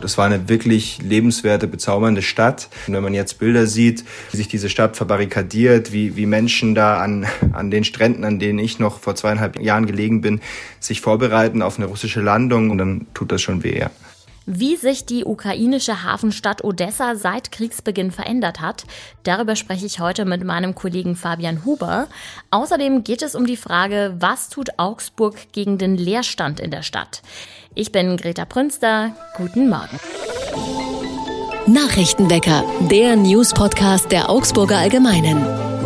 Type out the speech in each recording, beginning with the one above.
Das war eine wirklich lebenswerte, bezaubernde Stadt. Und wenn man jetzt Bilder sieht, wie sich diese Stadt verbarrikadiert, wie, wie Menschen da an, an den Stränden, an denen ich noch vor zweieinhalb Jahren gelegen bin, sich vorbereiten auf eine russische Landung, dann tut das schon weh. Ja. Wie sich die ukrainische Hafenstadt Odessa seit Kriegsbeginn verändert hat, darüber spreche ich heute mit meinem Kollegen Fabian Huber. Außerdem geht es um die Frage, was tut Augsburg gegen den Leerstand in der Stadt? Ich bin Greta Prünster. Guten Morgen. Nachrichtenwecker, der News-Podcast der Augsburger Allgemeinen.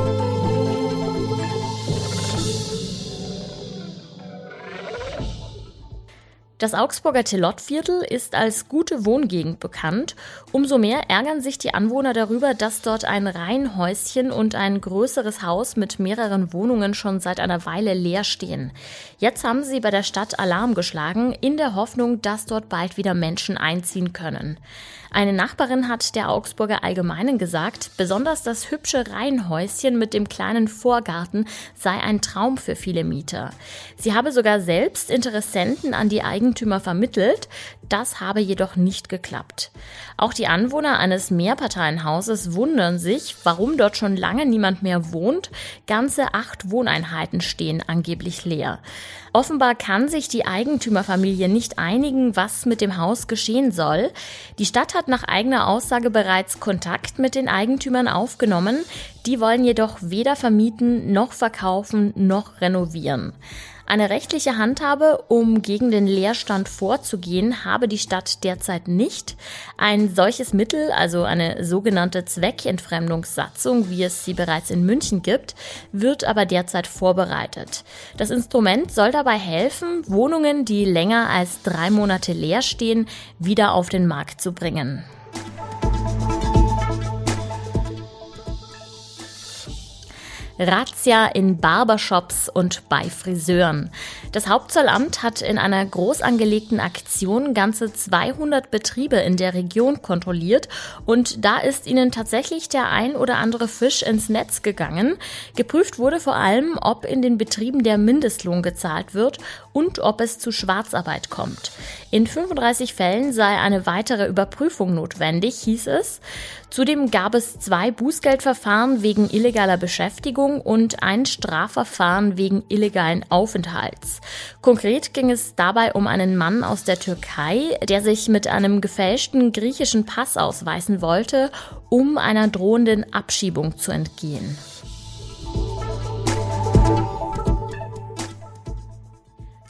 Das Augsburger Telotviertel ist als gute Wohngegend bekannt. Umso mehr ärgern sich die Anwohner darüber, dass dort ein Reihenhäuschen und ein größeres Haus mit mehreren Wohnungen schon seit einer Weile leer stehen. Jetzt haben sie bei der Stadt Alarm geschlagen, in der Hoffnung, dass dort bald wieder Menschen einziehen können. Eine Nachbarin hat der Augsburger Allgemeinen gesagt, besonders das hübsche Reihenhäuschen mit dem kleinen Vorgarten sei ein Traum für viele Mieter. Sie habe sogar selbst Interessenten an die Eigentümer vermittelt, das habe jedoch nicht geklappt. Auch die Anwohner eines Mehrparteienhauses wundern sich, warum dort schon lange niemand mehr wohnt. Ganze acht Wohneinheiten stehen angeblich leer. Offenbar kann sich die Eigentümerfamilie nicht einigen, was mit dem Haus geschehen soll. Die Stadt hat nach eigener Aussage bereits Kontakt mit den Eigentümern aufgenommen. Die wollen jedoch weder vermieten noch verkaufen noch renovieren. Eine rechtliche Handhabe, um gegen den Leerstand vorzugehen, habe die Stadt derzeit nicht. Ein solches Mittel, also eine sogenannte Zweckentfremdungssatzung, wie es sie bereits in München gibt, wird aber derzeit vorbereitet. Das Instrument soll dabei helfen, Wohnungen, die länger als drei Monate leer stehen, wieder auf den Markt zu bringen. Razzia in Barbershops und bei Friseuren. Das Hauptzollamt hat in einer groß angelegten Aktion ganze 200 Betriebe in der Region kontrolliert und da ist ihnen tatsächlich der ein oder andere Fisch ins Netz gegangen. Geprüft wurde vor allem, ob in den Betrieben der Mindestlohn gezahlt wird und ob es zu Schwarzarbeit kommt. In 35 Fällen sei eine weitere Überprüfung notwendig, hieß es. Zudem gab es zwei Bußgeldverfahren wegen illegaler Beschäftigung und ein Strafverfahren wegen illegalen Aufenthalts. Konkret ging es dabei um einen Mann aus der Türkei, der sich mit einem gefälschten griechischen Pass ausweisen wollte, um einer drohenden Abschiebung zu entgehen.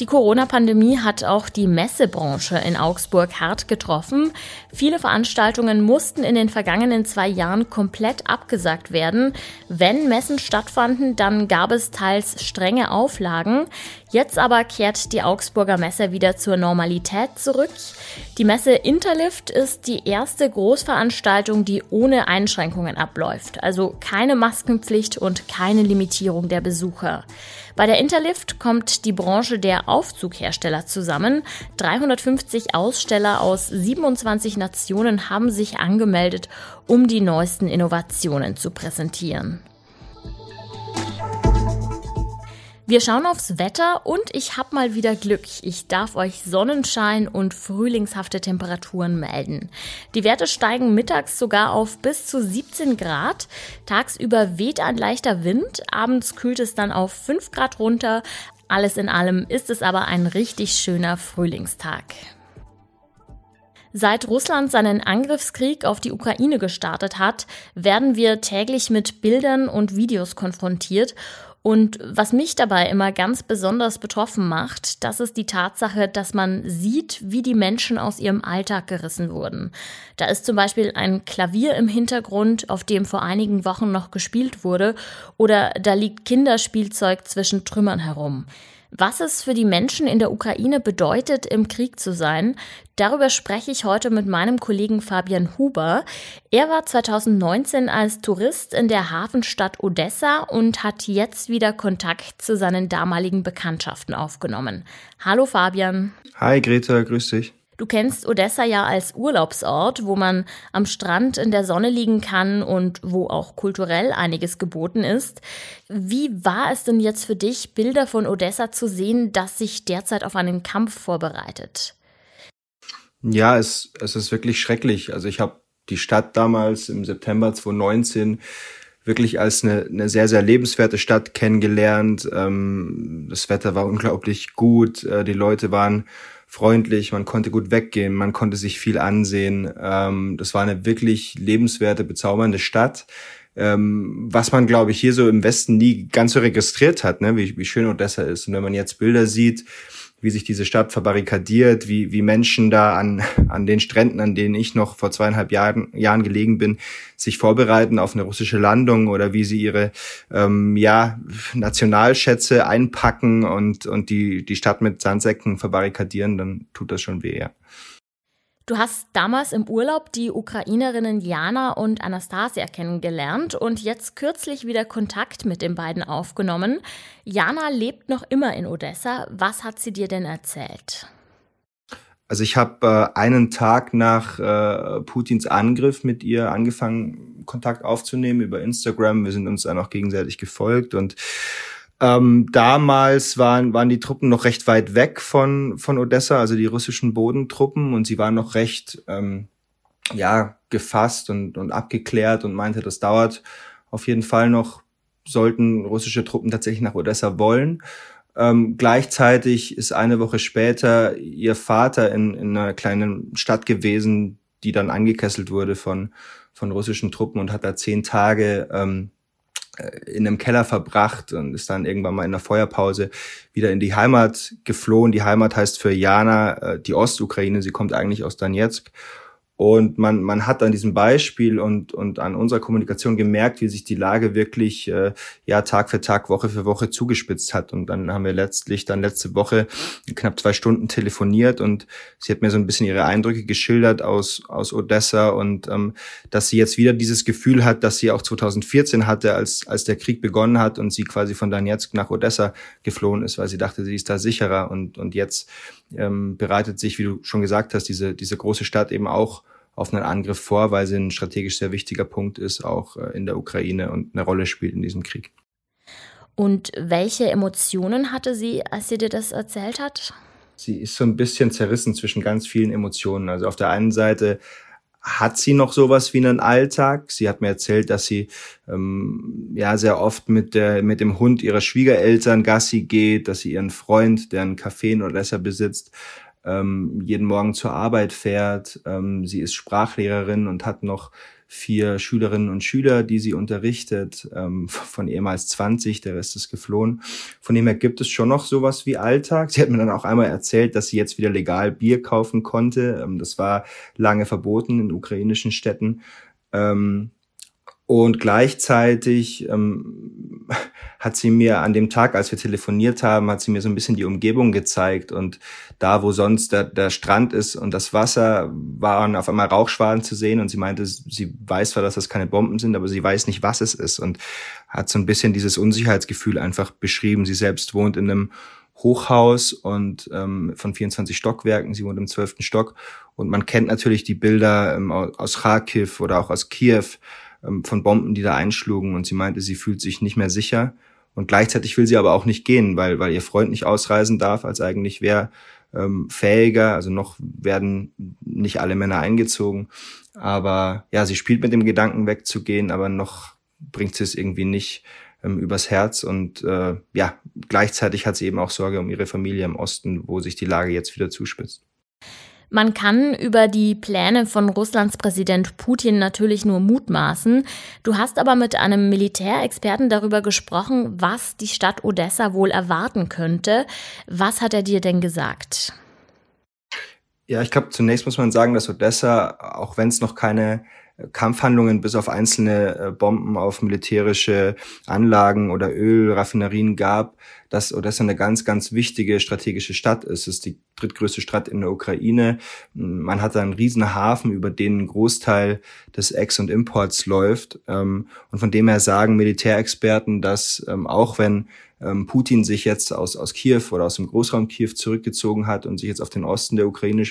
Die Corona-Pandemie hat auch die Messebranche in Augsburg hart getroffen. Viele Veranstaltungen mussten in den vergangenen zwei Jahren komplett abgesagt werden. Wenn Messen stattfanden, dann gab es teils strenge Auflagen. Jetzt aber kehrt die Augsburger Messe wieder zur Normalität zurück. Die Messe Interlift ist die erste Großveranstaltung, die ohne Einschränkungen abläuft. Also keine Maskenpflicht und keine Limitierung der Besucher. Bei der Interlift kommt die Branche der Aufzughersteller zusammen. 350 Aussteller aus 27 Nationen haben sich angemeldet, um die neuesten Innovationen zu präsentieren. Wir schauen aufs Wetter und ich habe mal wieder Glück. Ich darf euch Sonnenschein und frühlingshafte Temperaturen melden. Die Werte steigen mittags sogar auf bis zu 17 Grad. Tagsüber weht ein leichter Wind, abends kühlt es dann auf 5 Grad runter. Alles in allem ist es aber ein richtig schöner Frühlingstag. Seit Russland seinen Angriffskrieg auf die Ukraine gestartet hat, werden wir täglich mit Bildern und Videos konfrontiert und was mich dabei immer ganz besonders betroffen macht, das ist die Tatsache, dass man sieht, wie die Menschen aus ihrem Alltag gerissen wurden. Da ist zum Beispiel ein Klavier im Hintergrund, auf dem vor einigen Wochen noch gespielt wurde, oder da liegt Kinderspielzeug zwischen Trümmern herum. Was es für die Menschen in der Ukraine bedeutet, im Krieg zu sein, darüber spreche ich heute mit meinem Kollegen Fabian Huber. Er war 2019 als Tourist in der Hafenstadt Odessa und hat jetzt wieder Kontakt zu seinen damaligen Bekanntschaften aufgenommen. Hallo Fabian. Hi Greta, grüß dich. Du kennst Odessa ja als Urlaubsort, wo man am Strand in der Sonne liegen kann und wo auch kulturell einiges geboten ist. Wie war es denn jetzt für dich, Bilder von Odessa zu sehen, das sich derzeit auf einen Kampf vorbereitet? Ja, es, es ist wirklich schrecklich. Also ich habe die Stadt damals im September 2019 wirklich als eine, eine sehr, sehr lebenswerte Stadt kennengelernt. Ähm, das Wetter war unglaublich gut, äh, die Leute waren freundlich, man konnte gut weggehen, man konnte sich viel ansehen. Ähm, das war eine wirklich lebenswerte, bezaubernde Stadt. Ähm, was man, glaube ich, hier so im Westen nie ganz so registriert hat, ne? wie, wie schön Odessa ist. Und wenn man jetzt Bilder sieht, wie sich diese Stadt verbarrikadiert, wie, wie Menschen da an, an den Stränden, an denen ich noch vor zweieinhalb Jahren, Jahren gelegen bin, sich vorbereiten auf eine russische Landung oder wie sie ihre ähm, ja, Nationalschätze einpacken und, und die, die Stadt mit Sandsäcken verbarrikadieren, dann tut das schon weh, ja. Du hast damals im Urlaub die Ukrainerinnen Jana und Anastasia kennengelernt und jetzt kürzlich wieder Kontakt mit den beiden aufgenommen. Jana lebt noch immer in Odessa. Was hat sie dir denn erzählt? Also ich habe äh, einen Tag nach äh, Putins Angriff mit ihr angefangen, Kontakt aufzunehmen über Instagram. Wir sind uns dann auch gegenseitig gefolgt und ähm, damals waren, waren die Truppen noch recht weit weg von, von Odessa, also die russischen Bodentruppen, und sie waren noch recht ähm, ja, gefasst und, und abgeklärt und meinte, das dauert auf jeden Fall noch, sollten russische Truppen tatsächlich nach Odessa wollen. Ähm, gleichzeitig ist eine Woche später ihr Vater in, in einer kleinen Stadt gewesen, die dann angekesselt wurde von, von russischen Truppen und hat da zehn Tage ähm, äh, in einem Keller verbracht und ist dann irgendwann mal in der Feuerpause wieder in die Heimat geflohen. Die Heimat heißt für Jana äh, die Ostukraine. Sie kommt eigentlich aus Donetsk und man, man hat an diesem Beispiel und, und an unserer Kommunikation gemerkt, wie sich die Lage wirklich äh, ja Tag für Tag, Woche für Woche zugespitzt hat. Und dann haben wir letztlich dann letzte Woche knapp zwei Stunden telefoniert und sie hat mir so ein bisschen ihre Eindrücke geschildert aus, aus Odessa und ähm, dass sie jetzt wieder dieses Gefühl hat, dass sie auch 2014 hatte, als, als der Krieg begonnen hat und sie quasi von Donetsk nach Odessa geflohen ist, weil sie dachte, sie ist da sicherer und, und jetzt ähm, bereitet sich, wie du schon gesagt hast, diese, diese große Stadt eben auch auf einen Angriff vor, weil sie ein strategisch sehr wichtiger Punkt ist, auch äh, in der Ukraine und eine Rolle spielt in diesem Krieg. Und welche Emotionen hatte sie, als sie dir das erzählt hat? Sie ist so ein bisschen zerrissen zwischen ganz vielen Emotionen. Also auf der einen Seite hat sie noch sowas wie einen Alltag. Sie hat mir erzählt, dass sie ähm, ja sehr oft mit der mit dem Hund ihrer Schwiegereltern Gassi geht, dass sie ihren Freund, der einen Café in Odessa besitzt, ähm, jeden Morgen zur Arbeit fährt. Ähm, sie ist Sprachlehrerin und hat noch vier Schülerinnen und Schüler, die sie unterrichtet, ähm, von ehemals 20, der Rest ist geflohen. Von dem her gibt es schon noch sowas wie Alltag. Sie hat mir dann auch einmal erzählt, dass sie jetzt wieder legal Bier kaufen konnte. Ähm, das war lange verboten in ukrainischen Städten. Ähm, und gleichzeitig ähm, hat sie mir an dem Tag, als wir telefoniert haben, hat sie mir so ein bisschen die Umgebung gezeigt. Und da, wo sonst der, der Strand ist und das Wasser, waren auf einmal Rauchschwaden zu sehen. Und sie meinte, sie weiß zwar, dass das keine Bomben sind, aber sie weiß nicht, was es ist. Und hat so ein bisschen dieses Unsicherheitsgefühl einfach beschrieben. Sie selbst wohnt in einem Hochhaus und ähm, von 24 Stockwerken. Sie wohnt im zwölften Stock. Und man kennt natürlich die Bilder ähm, aus Kharkiv oder auch aus Kiew von Bomben, die da einschlugen. Und sie meinte, sie fühlt sich nicht mehr sicher. Und gleichzeitig will sie aber auch nicht gehen, weil, weil ihr Freund nicht ausreisen darf, als eigentlich wäre ähm, fähiger, also noch werden nicht alle Männer eingezogen, aber ja, sie spielt mit dem Gedanken wegzugehen, aber noch bringt sie es irgendwie nicht ähm, übers Herz. Und äh, ja, gleichzeitig hat sie eben auch Sorge um ihre Familie im Osten, wo sich die Lage jetzt wieder zuspitzt. Man kann über die Pläne von Russlands Präsident Putin natürlich nur mutmaßen. Du hast aber mit einem Militärexperten darüber gesprochen, was die Stadt Odessa wohl erwarten könnte. Was hat er dir denn gesagt? Ja, ich glaube, zunächst muss man sagen, dass Odessa, auch wenn es noch keine Kampfhandlungen bis auf einzelne äh, Bomben auf militärische Anlagen oder Ölraffinerien gab, dass Odessa eine ganz, ganz wichtige strategische Stadt ist. Es ist die drittgrößte Stadt in der Ukraine. Man hat da einen riesen Hafen, über den ein Großteil des Ex- und Imports läuft. Ähm, und von dem her sagen Militärexperten, dass ähm, auch wenn ähm, Putin sich jetzt aus, aus Kiew oder aus dem Großraum Kiew zurückgezogen hat und sich jetzt auf den Osten der Ukraine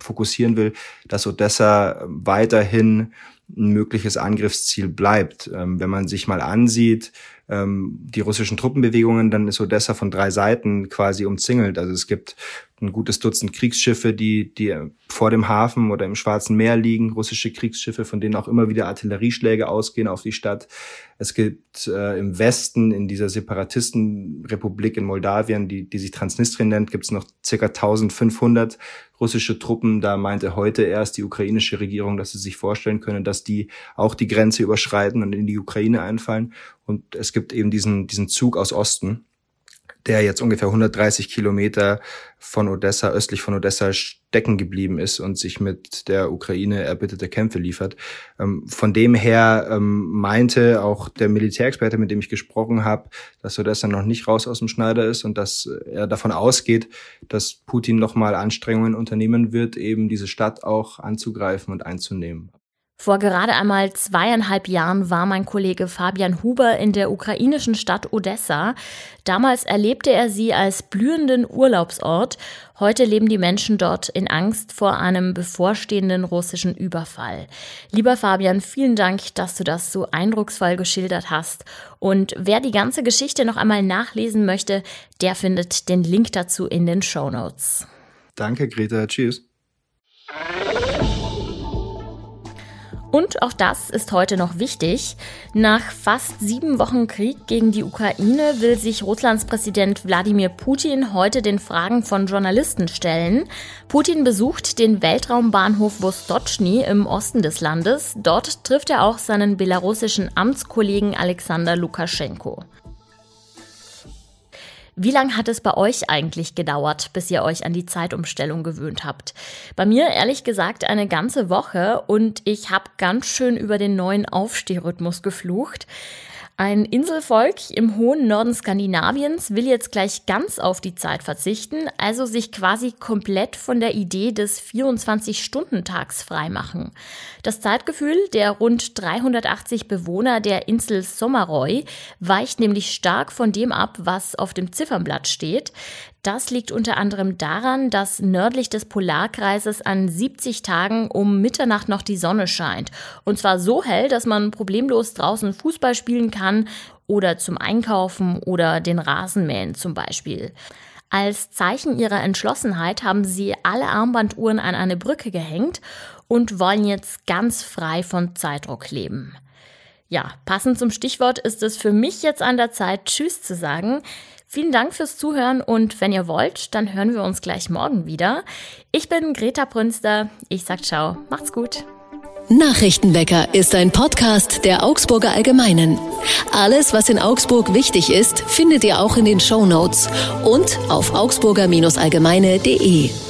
fokussieren will, dass Odessa weiterhin ein mögliches Angriffsziel bleibt. Ähm, wenn man sich mal ansieht, ähm, die russischen Truppenbewegungen, dann ist Odessa von drei Seiten quasi umzingelt. Also es gibt ein gutes Dutzend Kriegsschiffe, die, die vor dem Hafen oder im Schwarzen Meer liegen, russische Kriegsschiffe, von denen auch immer wieder Artillerieschläge ausgehen auf die Stadt. Es gibt äh, im Westen, in dieser Separatistenrepublik in Moldawien, die, die sich Transnistrien nennt, gibt es noch circa 1500 russische Truppen. Da meinte heute erst die ukrainische Regierung, dass sie sich vorstellen können, dass die auch die Grenze überschreiten und in die Ukraine einfallen. Und es gibt eben diesen, diesen Zug aus Osten, der jetzt ungefähr 130 Kilometer von Odessa, östlich von Odessa stecken geblieben ist und sich mit der Ukraine erbitterte Kämpfe liefert. Ähm, von dem her ähm, meinte auch der Militärexperte, mit dem ich gesprochen habe, dass Odessa noch nicht raus aus dem Schneider ist und dass er davon ausgeht, dass Putin nochmal Anstrengungen unternehmen wird, eben diese Stadt auch anzugreifen und einzunehmen. Vor gerade einmal zweieinhalb Jahren war mein Kollege Fabian Huber in der ukrainischen Stadt Odessa. Damals erlebte er sie als blühenden Urlaubsort. Heute leben die Menschen dort in Angst vor einem bevorstehenden russischen Überfall. Lieber Fabian, vielen Dank, dass du das so eindrucksvoll geschildert hast. Und wer die ganze Geschichte noch einmal nachlesen möchte, der findet den Link dazu in den Show Notes. Danke, Greta. Tschüss. Und auch das ist heute noch wichtig. Nach fast sieben Wochen Krieg gegen die Ukraine will sich Russlands Präsident Wladimir Putin heute den Fragen von Journalisten stellen. Putin besucht den Weltraumbahnhof Vostochny im Osten des Landes. Dort trifft er auch seinen belarussischen Amtskollegen Alexander Lukaschenko. Wie lange hat es bei euch eigentlich gedauert, bis ihr euch an die Zeitumstellung gewöhnt habt? Bei mir ehrlich gesagt eine ganze Woche und ich habe ganz schön über den neuen Aufstehrhythmus geflucht. Ein Inselvolk im hohen Norden Skandinaviens will jetzt gleich ganz auf die Zeit verzichten, also sich quasi komplett von der Idee des 24-Stunden-Tags freimachen. Das Zeitgefühl der rund 380 Bewohner der Insel Sommeroy weicht nämlich stark von dem ab, was auf dem Ziffernblatt steht. Das liegt unter anderem daran, dass nördlich des Polarkreises an 70 Tagen um Mitternacht noch die Sonne scheint. Und zwar so hell, dass man problemlos draußen Fußball spielen kann oder zum Einkaufen oder den Rasen mähen zum Beispiel. Als Zeichen ihrer Entschlossenheit haben sie alle Armbanduhren an eine Brücke gehängt und wollen jetzt ganz frei von Zeitdruck leben. Ja, passend zum Stichwort ist es für mich jetzt an der Zeit, Tschüss zu sagen. Vielen Dank fürs Zuhören und wenn ihr wollt, dann hören wir uns gleich morgen wieder. Ich bin Greta Brünster. Ich sag ciao. Macht's gut. Nachrichtenwecker ist ein Podcast der Augsburger Allgemeinen. Alles, was in Augsburg wichtig ist, findet ihr auch in den Show Notes und auf augsburger-allgemeine.de.